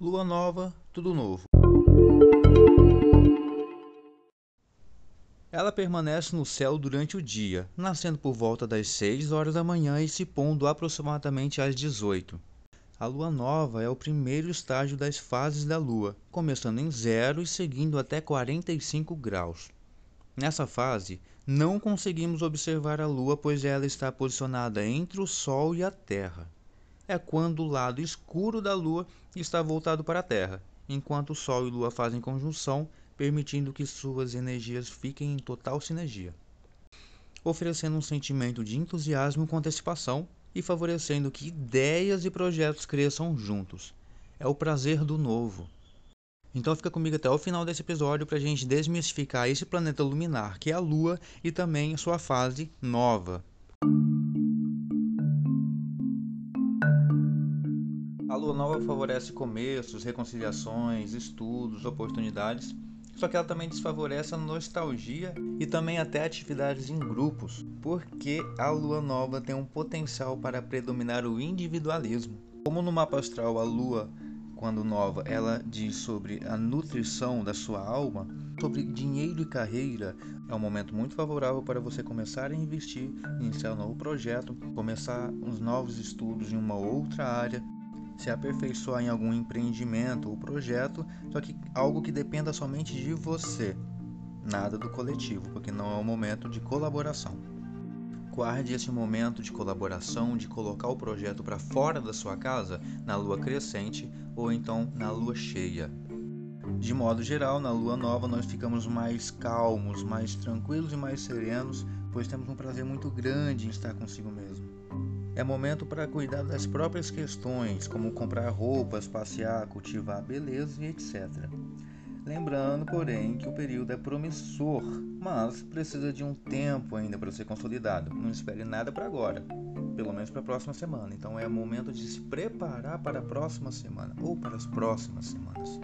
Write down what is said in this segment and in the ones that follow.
Lua nova, tudo novo. Ela permanece no céu durante o dia, nascendo por volta das 6 horas da manhã e se pondo aproximadamente às 18. A lua nova é o primeiro estágio das fases da lua, começando em zero e seguindo até 45 graus. Nessa fase, não conseguimos observar a lua pois ela está posicionada entre o sol e a terra é quando o lado escuro da Lua está voltado para a Terra, enquanto o Sol e Lua fazem conjunção, permitindo que suas energias fiquem em total sinergia, oferecendo um sentimento de entusiasmo com antecipação e favorecendo que ideias e projetos cresçam juntos. É o prazer do novo. Então fica comigo até o final desse episódio para a gente desmistificar esse planeta luminar que é a Lua e também sua fase nova. Nova favorece começos, reconciliações, estudos, oportunidades, só que ela também desfavorece a nostalgia e também até atividades em grupos, porque a lua nova tem um potencial para predominar o individualismo. Como no mapa astral a lua, quando nova, ela diz sobre a nutrição da sua alma, sobre dinheiro e carreira, é um momento muito favorável para você começar a investir, iniciar um novo projeto, começar os novos estudos em uma outra área se aperfeiçoar em algum empreendimento ou projeto, só que algo que dependa somente de você, nada do coletivo, porque não é um momento de colaboração. Guarde esse momento de colaboração, de colocar o projeto para fora da sua casa na lua crescente ou então na lua cheia. De modo geral, na lua nova nós ficamos mais calmos, mais tranquilos e mais serenos, pois temos um prazer muito grande em estar consigo mesmo. É momento para cuidar das próprias questões, como comprar roupas, passear, cultivar beleza e etc. Lembrando, porém, que o período é promissor, mas precisa de um tempo ainda para ser consolidado. Não espere nada para agora, pelo menos para a próxima semana. Então é momento de se preparar para a próxima semana ou para as próximas semanas.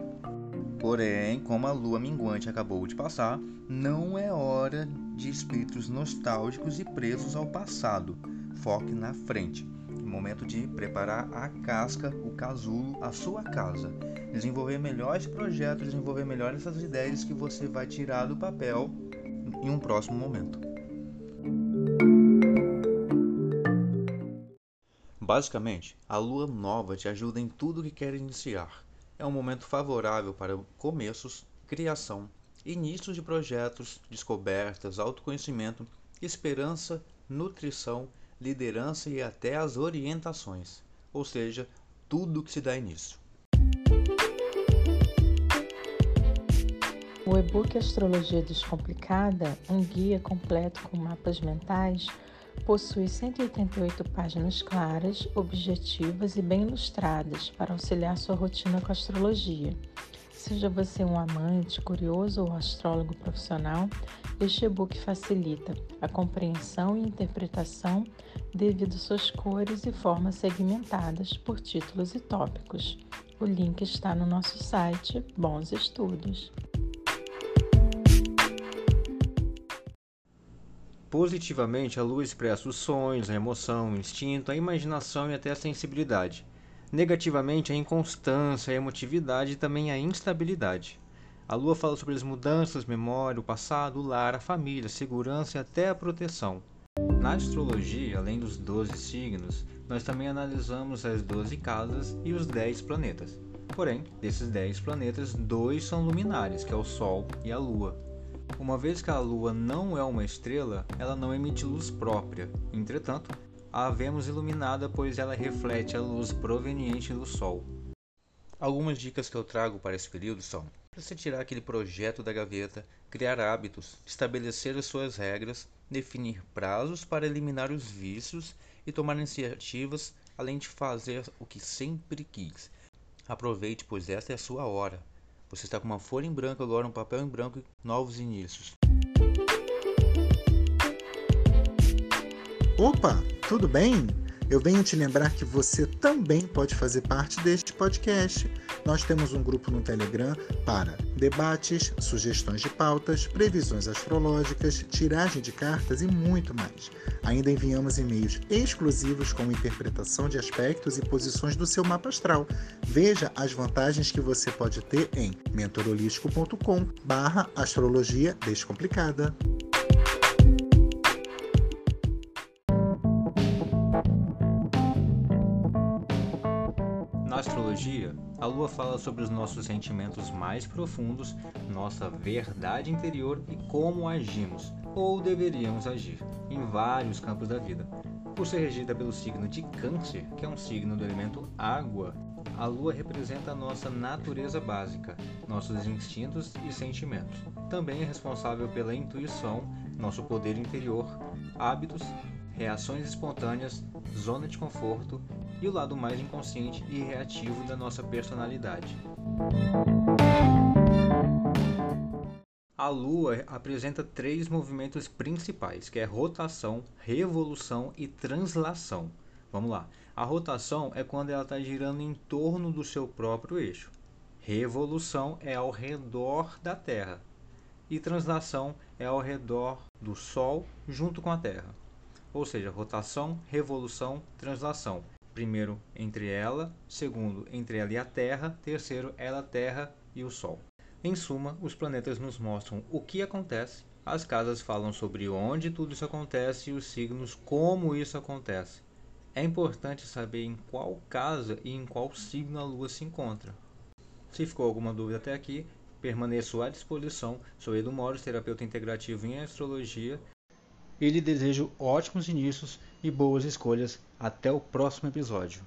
Porém, como a lua minguante acabou de passar, não é hora de espíritos nostálgicos e presos ao passado foque na frente. Momento de preparar a casca, o casulo, a sua casa. Desenvolver melhor esse projeto, desenvolver melhor essas ideias que você vai tirar do papel em um próximo momento. Basicamente, a lua nova te ajuda em tudo que quer iniciar. É um momento favorável para começos, criação, início de projetos, descobertas, autoconhecimento, esperança, nutrição liderança e até as orientações, ou seja, tudo que se dá início. O e-book Astrologia Descomplicada, um guia completo com mapas mentais, possui 188 páginas claras, objetivas e bem ilustradas para auxiliar sua rotina com a astrologia. Seja você um amante, curioso ou astrólogo profissional, este e-book facilita a compreensão e interpretação devido suas cores e formas segmentadas por títulos e tópicos. O link está no nosso site. Bons estudos! Positivamente, a lua expressa os sonhos, a emoção, o instinto, a imaginação e até a sensibilidade. Negativamente, a inconstância, a emotividade e também a instabilidade. A lua fala sobre as mudanças, memória, o passado, o lar, a família, a segurança e até a proteção. Na astrologia, além dos 12 signos, nós também analisamos as 12 casas e os 10 planetas. Porém, desses 10 planetas, dois são luminares, que é o Sol e a Lua. Uma vez que a Lua não é uma estrela, ela não emite luz própria. Entretanto, a vemos iluminada pois ela reflete a luz proveniente do Sol. Algumas dicas que eu trago para esse período são: para você tirar aquele projeto da gaveta, criar hábitos, estabelecer as suas regras, definir prazos para eliminar os vícios e tomar iniciativas, além de fazer o que sempre quis. Aproveite, pois esta é a sua hora. Você está com uma folha em branco agora, um papel em branco e novos inícios. Opa, tudo bem? Eu venho te lembrar que você também pode fazer parte deste podcast. Nós temos um grupo no Telegram para debates, sugestões de pautas, previsões astrológicas, tiragem de cartas e muito mais. Ainda enviamos e-mails exclusivos com interpretação de aspectos e posições do seu mapa astral. Veja as vantagens que você pode ter em mentorolístico.com/astrologia descomplicada. Na astrologia, a lua fala sobre os nossos sentimentos mais profundos, nossa verdade interior e como agimos, ou deveríamos agir, em vários campos da vida. Por ser regida pelo signo de Câncer, que é um signo do elemento água, a lua representa a nossa natureza básica, nossos instintos e sentimentos. Também é responsável pela intuição, nosso poder interior, hábitos, reações espontâneas, zona de conforto e o lado mais inconsciente e reativo da nossa personalidade. A Lua apresenta três movimentos principais, que é rotação, revolução e translação. Vamos lá. A rotação é quando ela está girando em torno do seu próprio eixo. Revolução é ao redor da Terra. E translação é ao redor do Sol junto com a Terra. Ou seja, rotação, revolução, translação primeiro entre ela, segundo entre ela e a Terra, terceiro ela, Terra e o Sol. Em suma, os planetas nos mostram o que acontece, as casas falam sobre onde tudo isso acontece e os signos como isso acontece. É importante saber em qual casa e em qual signo a Lua se encontra. Se ficou alguma dúvida até aqui, permaneço à disposição. Sou Edu Moros, terapeuta integrativo em astrologia e lhe desejo ótimos inícios e boas escolhas. Até o próximo episódio.